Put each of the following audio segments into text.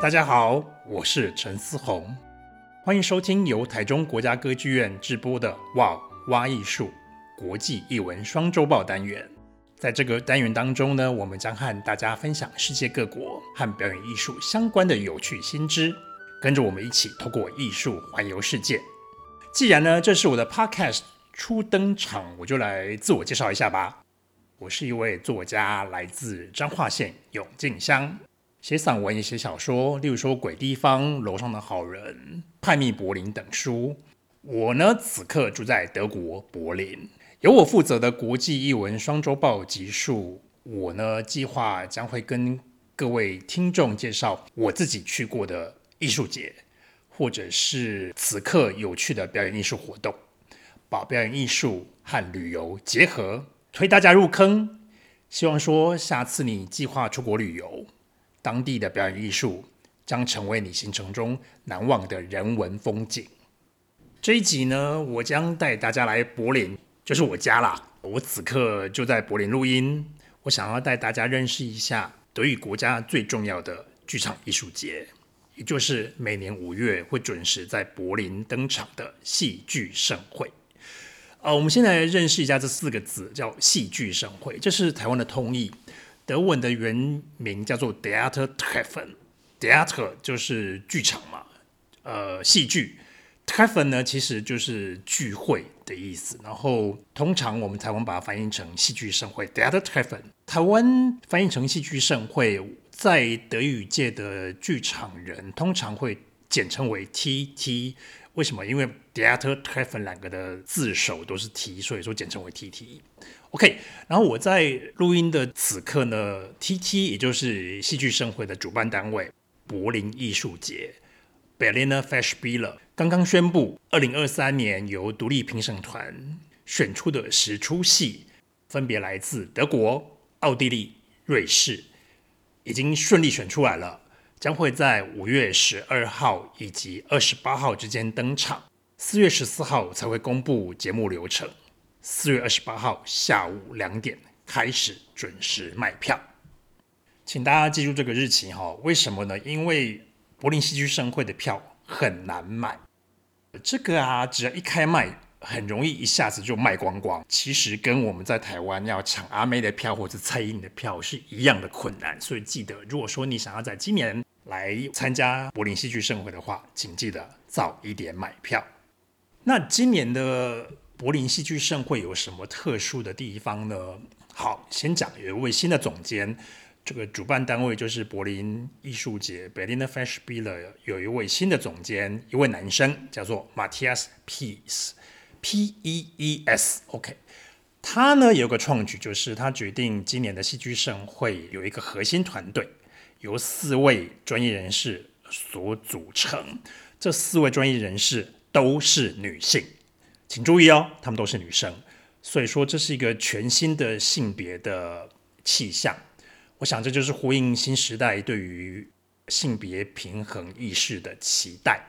大家好，我是陈思宏，欢迎收听由台中国家歌剧院制播的《哇挖艺术国际艺文双周报》单元。在这个单元当中呢，我们将和大家分享世界各国和表演艺术相关的有趣新知，跟着我们一起透过艺术环游世界。既然呢，这是我的 Podcast 初登场，我就来自我介绍一下吧。我是一位作家，来自彰化县永靖乡。写散文也写小说，例如说《鬼地方》、《楼上的好人》、《派密柏林》等书。我呢，此刻住在德国柏林，由我负责的国际艺文双周报集数。我呢，计划将会跟各位听众介绍我自己去过的艺术节，或者是此刻有趣的表演艺术活动，把表演艺术和旅游结合，推大家入坑。希望说，下次你计划出国旅游。当地的表演艺术将成为你行程中难忘的人文风景。这一集呢，我将带大家来柏林，就是我家啦。我此刻就在柏林录音。我想要带大家认识一下德语国家最重要的剧场艺术节，也就是每年五月会准时在柏林登场的戏剧盛会。呃，我们先来认识一下这四个字，叫戏剧盛会，这是台湾的通义。德文的原名叫做 Theatertreffen，Theater 就是剧场嘛，呃，戏剧，Treffen 呢其实就是聚会的意思。然后通常我们台湾把它翻译成戏剧盛会，Theatertreffen。台湾翻译成戏剧盛会，在德语界的剧场人通常会简称为 TT。为什么？因为 d i a t e r Treffen 两个的字首都是 T，所以说简称为 TT。OK，然后我在录音的此刻呢，TT 也就是戏剧盛会的主办单位柏林艺术节 Berliner Festspiele 刚刚宣布，二零二三年由独立评审团选出的十出戏，分别来自德国、奥地利、瑞士，已经顺利选出来了，将会在五月十二号以及二十八号之间登场，四月十四号才会公布节目流程。四月二十八号下午两点开始准时卖票，请大家记住这个日期哈。为什么呢？因为柏林戏剧盛会的票很难买，这个啊，只要一开卖，很容易一下子就卖光光。其实跟我们在台湾要抢阿妹的票或者蔡依林的票是一样的困难。所以记得，如果说你想要在今年来参加柏林戏剧盛会的话，请记得早一点买票。那今年的。柏林戏剧盛会有什么特殊的地方呢？好，先讲有一位新的总监，这个主办单位就是柏林艺术节 （Berliner Festspiele），有一位新的总监，一位男生，叫做 Matthias Peace P E E S，OK，他呢有个创举，就是他决定今年的戏剧盛会有一个核心团队，由四位专业人士所组成，这四位专业人士都是女性。请注意哦，她们都是女生，所以说这是一个全新的性别的气象。我想这就是呼应新时代对于性别平衡意识的期待。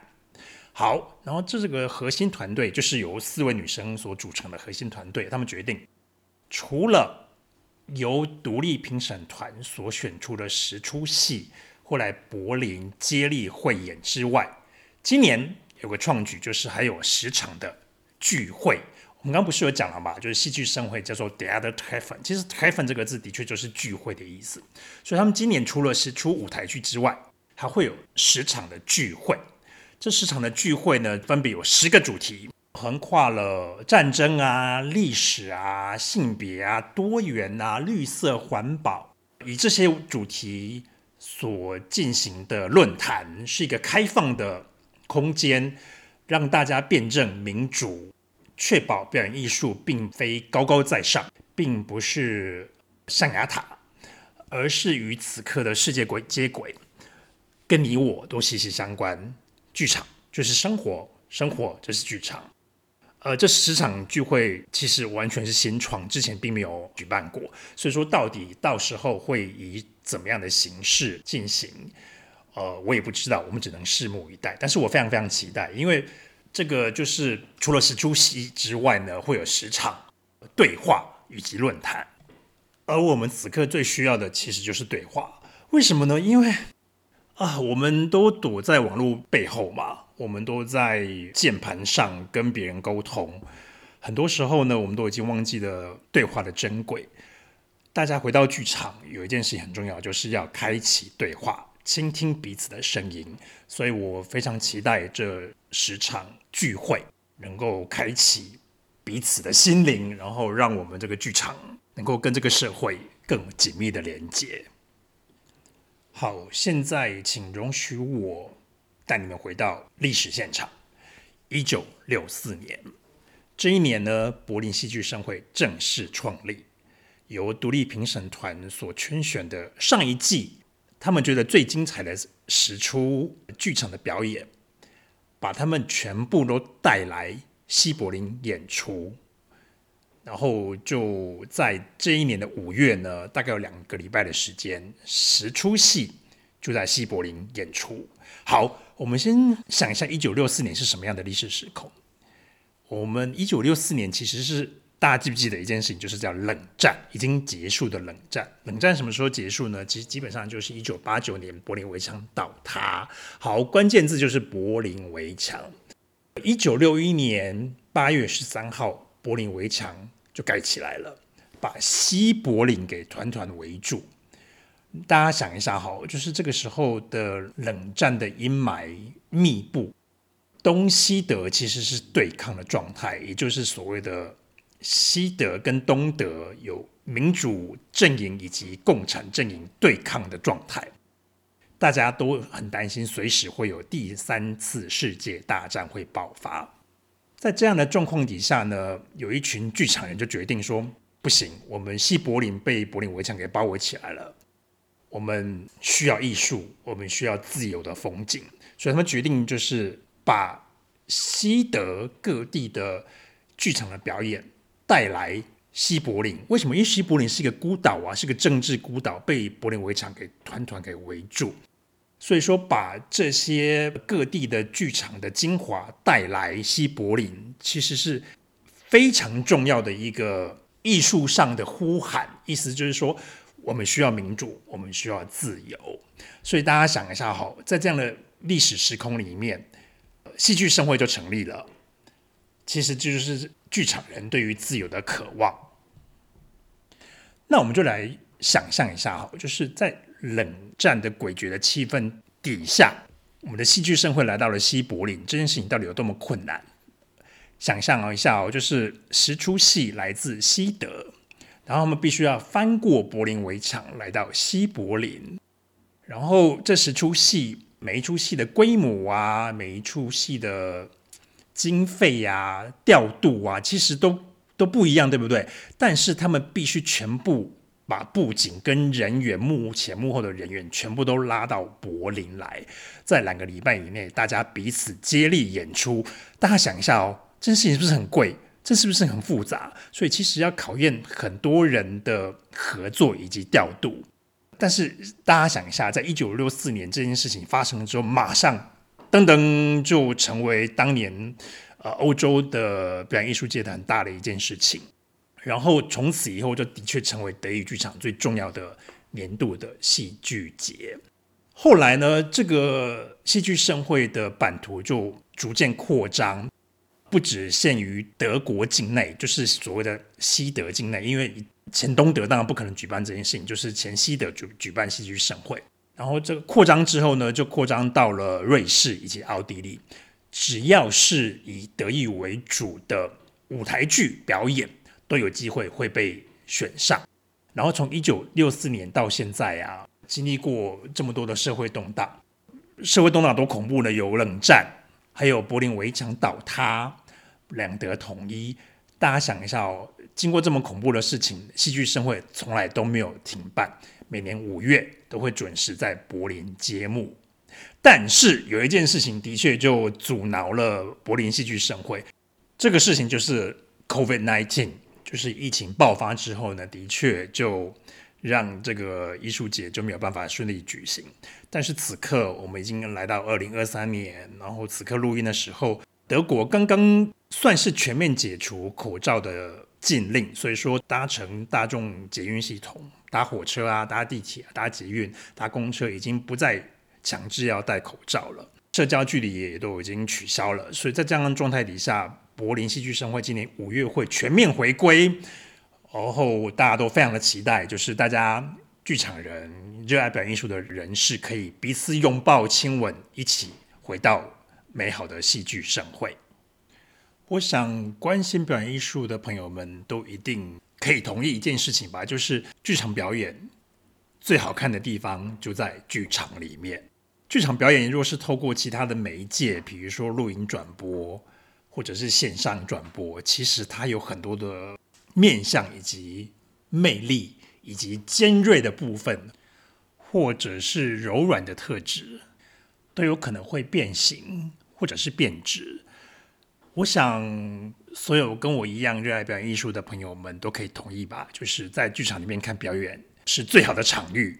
好，然后这是个核心团队就是由四位女生所组成的核心团队，他们决定除了由独立评审团所选出的十出戏会来柏林接力汇演之外，今年有个创举，就是还有十场的。聚会，我们刚不是有讲了吗？就是戏剧盛会叫做 Theater Teven，其实 Teven 这个字的确就是聚会的意思。所以他们今年除了是出舞台剧之外，还会有十场的聚会。这十场的聚会呢，分别有十个主题，横跨了战争啊、历史啊、性别啊、多元啊、绿色环保，以这些主题所进行的论坛，是一个开放的空间。让大家辩证民主，确保表演艺术并非高高在上，并不是象牙塔，而是与此刻的世界轨接轨，跟你我都息息相关。剧场就是生活，生活就是剧场。呃，这十场聚会其实完全是新创，之前并没有举办过，所以说到底到时候会以怎么样的形式进行？呃，我也不知道，我们只能拭目以待。但是我非常非常期待，因为这个就是除了是出席之外呢，会有十场对话以及论坛。而我们此刻最需要的其实就是对话。为什么呢？因为啊，我们都躲在网络背后嘛，我们都在键盘上跟别人沟通，很多时候呢，我们都已经忘记了对话的珍贵。大家回到剧场，有一件事情很重要，就是要开启对话，倾听彼此的声音。所以我非常期待这十场聚会能够开启彼此的心灵，然后让我们这个剧场能够跟这个社会更紧密的连接。好，现在请容许我带你们回到历史现场。一九六四年，这一年呢，柏林戏剧盛会正式创立。由独立评审团所圈选的上一季，他们觉得最精彩的十出剧场的表演，把他们全部都带来西柏林演出，然后就在这一年的五月呢，大概有两个礼拜的时间，十出戏就在西柏林演出。好，我们先想一下，一九六四年是什么样的历史时空？我们一九六四年其实是。大家记不记得一件事情，就是叫冷战已经结束的冷战。冷战什么时候结束呢？其实基本上就是一九八九年柏林围墙倒塌。好，关键字就是柏林围墙。一九六一年八月十三号，柏林围墙就盖起来了，把西柏林给团团围住。大家想一下，好，就是这个时候的冷战的阴霾密布，东西德其实是对抗的状态，也就是所谓的。西德跟东德有民主阵营以及共产阵营对抗的状态，大家都很担心随时会有第三次世界大战会爆发。在这样的状况底下呢，有一群剧场人就决定说：不行，我们西柏林被柏林围墙给包围起来了，我们需要艺术，我们需要自由的风景，所以他们决定就是把西德各地的剧场的表演。带来西柏林，为什么？因为西柏林是一个孤岛啊，是个政治孤岛，被柏林围墙给团团给围住。所以说，把这些各地的剧场的精华带来西柏林，其实是非常重要的一个艺术上的呼喊。意思就是说，我们需要民主，我们需要自由。所以大家想一下，好，在这样的历史时空里面，戏剧盛会就成立了。其实就是剧场人对于自由的渴望。那我们就来想象一下哈，就是在冷战的诡谲的气氛底下，我们的戏剧盛会来到了西柏林，这件事情到底有多么困难？想象一下哦，就是十出戏来自西德，然后他们必须要翻过柏林围墙来到西柏林，然后这十出戏每一出戏的规模啊，每一出戏的。经费呀、啊、调度啊，其实都都不一样，对不对？但是他们必须全部把布景跟人员、幕前幕后的人员全部都拉到柏林来，在两个礼拜以内，大家彼此接力演出。大家想一下哦，这件事情是不是很贵？这是不是很复杂？所以其实要考验很多人的合作以及调度。但是大家想一下，在一九六四年这件事情发生了之后，马上。噔噔，就成为当年呃欧洲的表演艺术界的很大的一件事情。然后从此以后，就的确成为德语剧场最重要的年度的戏剧节。后来呢，这个戏剧盛会的版图就逐渐扩张，不只限于德国境内，就是所谓的西德境内，因为前东德当然不可能举办这件事情，就是前西德举举办戏剧盛会。然后这个扩张之后呢，就扩张到了瑞士以及奥地利。只要是以德语为主的舞台剧表演，都有机会会被选上。然后从一九六四年到现在啊，经历过这么多的社会动荡，社会动荡多恐怖呢？有冷战，还有柏林围墙倒塌，两德统一。大家想一下哦，经过这么恐怖的事情，戏剧盛会从来都没有停办。每年五月都会准时在柏林揭幕，但是有一件事情的确就阻挠了柏林戏剧盛会。这个事情就是 COVID-19，就是疫情爆发之后呢，的确就让这个艺术节就没有办法顺利举行。但是此刻我们已经来到二零二三年，然后此刻录音的时候，德国刚刚算是全面解除口罩的禁令，所以说搭乘大众捷运系统。搭火车啊，搭地铁、搭捷运、搭公车，已经不再强制要戴口罩了，社交距离也都已经取消了，所以在这样的状态底下，柏林戏剧盛会今年五月会全面回归，然后大家都非常的期待，就是大家剧场人、热爱表演艺术的人士可以彼此拥抱、亲吻，一起回到美好的戏剧盛会。我想关心表演艺术的朋友们都一定可以同意一件事情吧，就是剧场表演最好看的地方就在剧场里面。剧场表演若是透过其他的媒介，比如说录影转播或者是线上转播，其实它有很多的面向以及魅力以及尖锐的部分，或者是柔软的特质，都有可能会变形或者是变质。我想，所有跟我一样热爱表演艺术的朋友们都可以同意吧，就是在剧场里面看表演是最好的场域。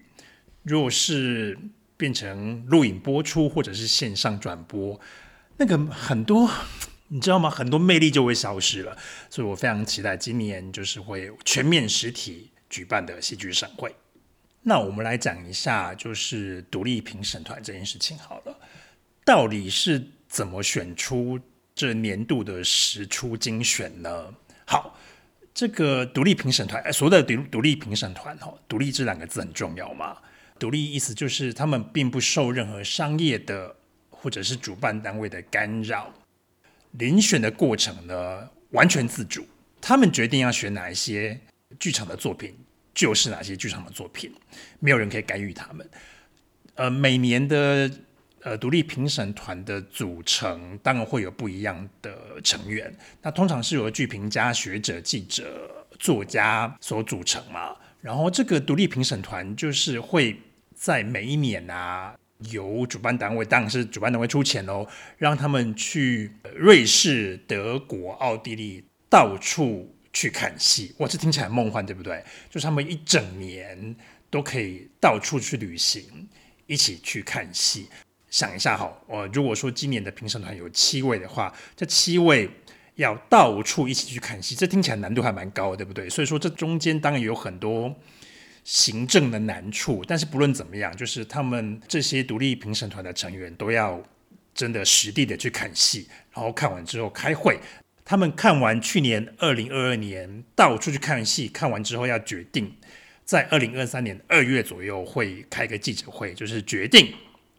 若是变成录影播出或者是线上转播，那个很多你知道吗？很多魅力就会消失了。所以我非常期待今年就是会全面实体举办的戏剧盛会。那我们来讲一下，就是独立评审团这件事情好了，到底是怎么选出这年度的十出精选呢？好，这个独立评审团，所谓的独独立评审团，哦，独立这两个字很重要嘛。独立意思就是他们并不受任何商业的或者是主办单位的干扰，遴选的过程呢完全自主，他们决定要选哪一些剧场的作品，就是哪些剧场的作品，没有人可以干预他们。呃，每年的呃独立评审团的组成当然会有不一样的成员，那通常是由剧评家、学者、记者、作家所组成嘛，然后这个独立评审团就是会。在每一年啊，由主办单位，当然是主办单位出钱喽，让他们去瑞士、德国、奥地利到处去看戏。哇，这听起来梦幻，对不对？就是他们一整年都可以到处去旅行，一起去看戏。想一下哈，我如果说今年的评审团有七位的话，这七位要到处一起去看戏，这听起来难度还蛮高，对不对？所以说这中间当然有很多。行政的难处，但是不论怎么样，就是他们这些独立评审团的成员都要真的实地的去看戏，然后看完之后开会。他们看完去年二零二二年到处去看戏，看完之后要决定，在二零二三年二月左右会开个记者会，就是决定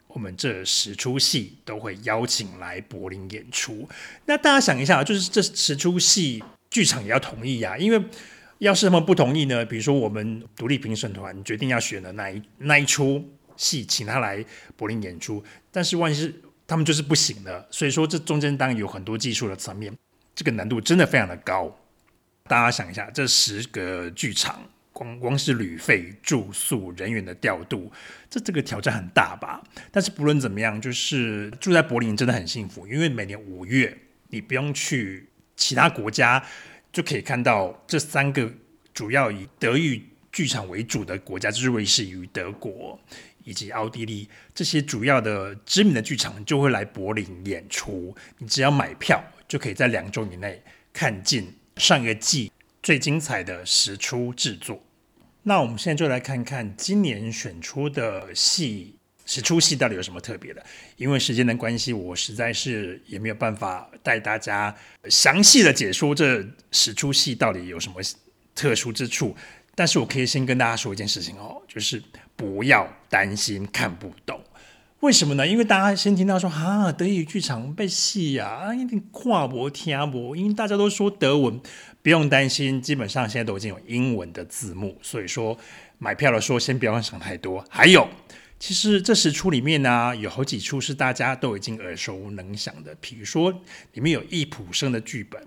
我们这十出戏都会邀请来柏林演出。那大家想一下，就是这十出戏剧场也要同意呀、因为。要是他们不同意呢？比如说，我们独立评审团决定要选的那一那一出戏，请他来柏林演出，但是万一是他们就是不行的，所以说这中间当然有很多技术的层面，这个难度真的非常的高。大家想一下，这十个剧场，光光是旅费、住宿、人员的调度，这这个挑战很大吧？但是不论怎么样，就是住在柏林真的很幸福，因为每年五月你不用去其他国家。就可以看到这三个主要以德语剧场为主的国家，就是瑞士与德国以及奥地利这些主要的知名的剧场就会来柏林演出。你只要买票，就可以在两周以内看尽上个季最精彩的十出制作。那我们现在就来看看今年选出的戏。十出戏到底有什么特别的？因为时间的关系，我实在是也没有办法带大家详细的解说这十出戏到底有什么特殊之处。但是我可以先跟大家说一件事情哦，就是不要担心看不懂。为什么呢？因为大家先听到说啊，德语剧场被戏啊，一定跨博听不，因为大家都说德文，不用担心，基本上现在都已经有英文的字幕，所以说买票的时候先不要想太多。还有。其实这十出里面呢、有好几出是大家都已经耳熟能详的，比如说里面有易卜生的剧本，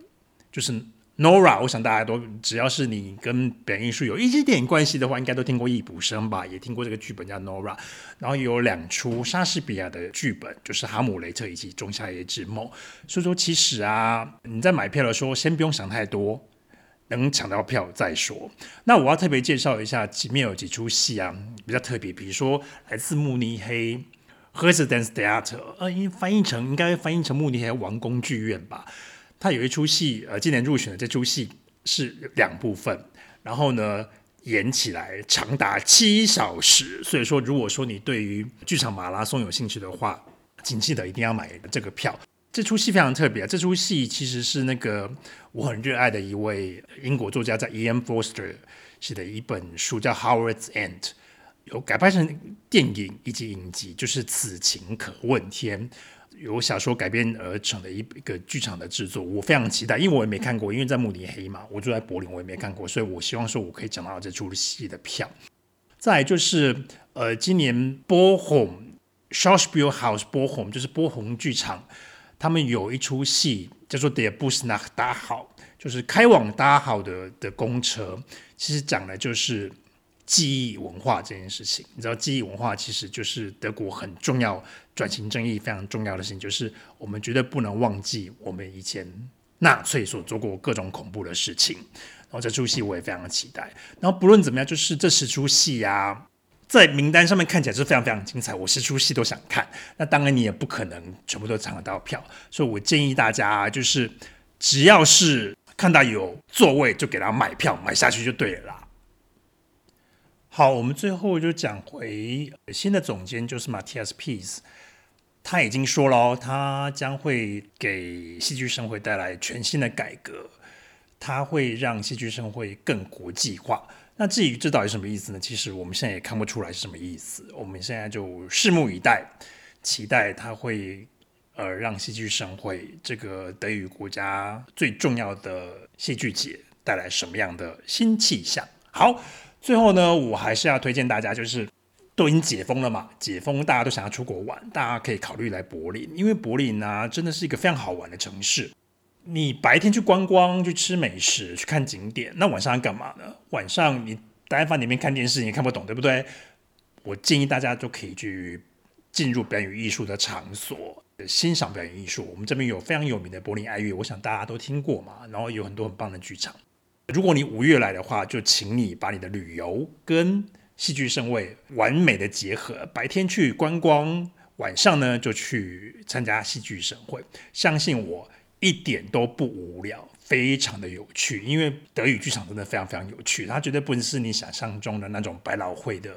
就是 Nora。我想大家都只要是你跟表演艺术有一点点关系的话，应该都听过易卜生吧，也听过这个剧本叫 Nora。然后有两出莎士比亚的剧本，就是《哈姆雷特》以及《仲夏夜之梦》。所以说，其实啊，你在买票的时候，先不用想太多。能抢到票再说。那我要特别介绍一下，里面有几出戏啊，比较特别。比如说来自慕尼黑 Residenztheater，呃，因为翻译成应该翻译成慕尼黑王宫剧院吧。它有一出戏，呃，今年入选的这出戏是两部分。然后呢，演起来长达七小时。所以说，如果说你对于剧场马拉松有兴趣的话，请记得一定要买这个票。这出戏非常特别啊，这出戏其实是那个我很热爱的一位英国作家在 E.M. Forster 写的一本书，叫《Howard's End》，有改拍成电影以及影集，就是《此情可问天》。由小说改编而成的一一个剧场的制作，我非常期待，因为我也没看过，因为在慕尼黑嘛，我住在柏林，我也没看过，所以我希望说我可以抢到这出戏的票。再就是，呃，今年波鸿 Schauspielhaus 波鸿就是波鸿剧场，他们有一出戏叫做 Der Bus nach d a h a 就是开往 Dachau 的的公车，其实讲的就是。记忆文化这件事情，你知道，记忆文化其实就是德国很重要、转型正义非常重要的事情，就是我们绝对不能忘记我们以前纳粹所做过各种恐怖的事情。然后这出戏我也非常期待。然后不论怎么样，就是这十出戏啊，在名单上面看起来是非常非常精彩，我十出戏都想看。那当然你也不可能全部都抢得到票，所以我建议大家就是只要是看到有座位，就给他买票买下去就对了啦。好，我们最后就讲回新的总监，就是 Matthias Piez，他已经说了，他将会给戏剧盛会带来全新的改革，他会让戏剧盛会更国际化。那至于这到底什么意思呢？其实我们现在也看不出来是什么意思。我们现在就拭目以待，期待它会呃让戏剧盛会这个德语国家最重要的戏剧节带来什么样的新气象。好。最后呢，我还是要推荐大家，就是都已经解封了嘛，解封大家都想要出国玩，大家可以考虑来柏林，因为柏林呢、啊、真的是一个非常好玩的城市。你白天去观光、去吃美食、去看景点，那晚上要干嘛呢？晚上你待在里面看电视，你看不懂，对不对？我建议大家都可以去进入表演艺术的场所，欣赏表演艺术。我们这边有非常有名的柏林爱乐，我想大家都听过嘛，然后有很多很棒的剧场。如果你五月来的话，就请你把你的旅游跟戏剧盛会完美的结合，白天去观光，晚上呢就去参加戏剧盛会。相信我，一点都不无聊，非常的有趣。因为德语剧场真的非常非常有趣，它绝对不是你想象中的那种百老汇的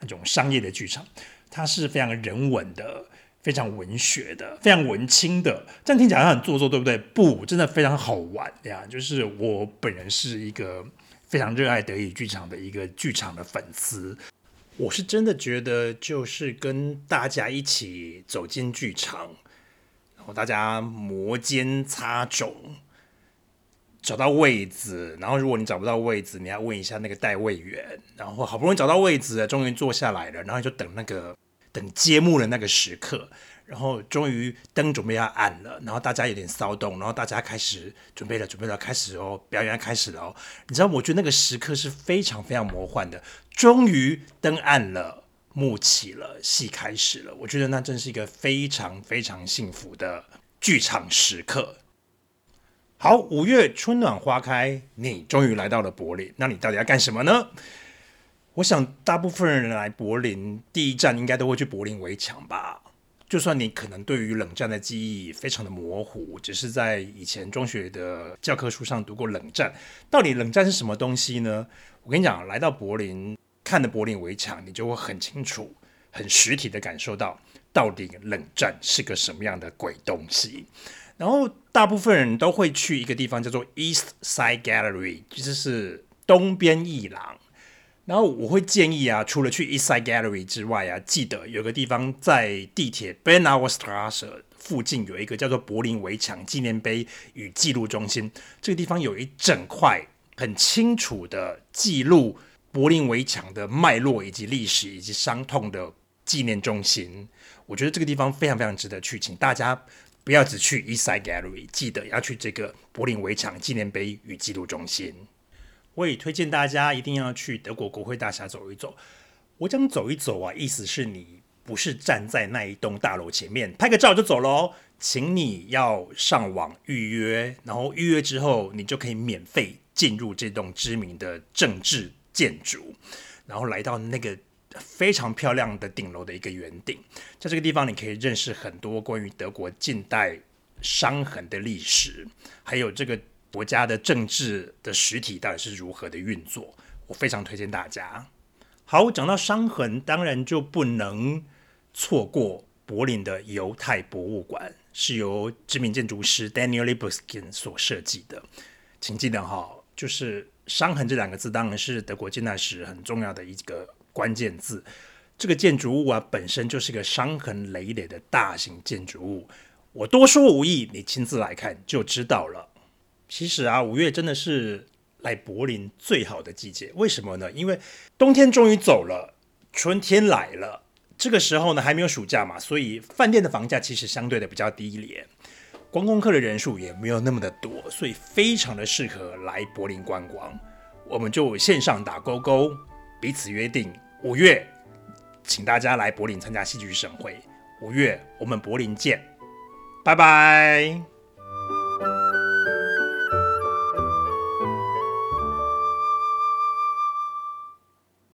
那种商业的剧场，它是非常人文的。非常文学的，非常文青的，这样听起来很做作，对不对？不，真的非常好玩呀！就是我本人是一个非常热爱德语剧场的一个剧场的粉丝，我是真的觉得，就是跟大家一起走进剧场，然后大家摩肩擦踵，找到位子，然后如果你找不到位子，你要问一下那个带位员，然后好不容易找到位子，终于坐下来了，然后就等那个。等揭幕的那个时刻，然后终于灯准备要暗了，然后大家有点骚动，然后大家开始准备了，准备了，开始哦，表演要开始了哦。你知道，我觉得那个时刻是非常非常魔幻的。终于灯暗了，幕起了，戏开始了。我觉得那真是一个非常非常幸福的剧场时刻。好，五月春暖花开，你终于来到了柏林，那你到底要干什么呢？我想，大部分人来柏林，第一站应该都会去柏林围墙吧。就算你可能对于冷战的记忆非常的模糊，只是在以前中学的教科书上读过冷战，到底冷战是什么东西呢？我跟你讲，来到柏林看的柏林围墙，你就会很清楚、很实体的感受到，到底冷战是个什么样的鬼东西。然后，大部分人都会去一个地方叫做 East Side Gallery，其实是东边艺廊。然后我会建议啊，除了去 East Side Gallery 之外啊，记得有个地方在地铁 Benaustrasse 附近有一个叫做柏林围墙纪念碑与记录中心。这个地方有一整块很清楚的记录柏林围墙的脉络以及历史以及伤痛的纪念中心。我觉得这个地方非常非常值得去，请大家不要只去 East Side Gallery，记得要去这个柏林围墙纪念碑与记录中心。我也推荐大家一定要去德国国会大厦走一走。我讲走一走啊，意思是你不是站在那一栋大楼前面拍个照就走喽，请你要上网预约，然后预约之后你就可以免费进入这栋知名的政治建筑，然后来到那个非常漂亮的顶楼的一个圆顶，在这个地方你可以认识很多关于德国近代伤痕的历史，还有这个。国家的政治的实体到底是如何的运作？我非常推荐大家。好，讲到伤痕，当然就不能错过柏林的犹太博物馆，是由知名建筑师 Daniel Libeskind 所设计的。请记得哈，就是“伤痕”这两个字，当然是德国近代史很重要的一个关键字。这个建筑物啊，本身就是个伤痕累累的大型建筑物。我多说无益，你亲自来看就知道了。其实啊，五月真的是来柏林最好的季节。为什么呢？因为冬天终于走了，春天来了。这个时候呢，还没有暑假嘛，所以饭店的房价其实相对的比较低廉，观光客的人数也没有那么的多，所以非常的适合来柏林观光。我们就线上打勾勾，彼此约定五月。请大家来柏林参加戏剧盛会，五月我们柏林见，拜拜。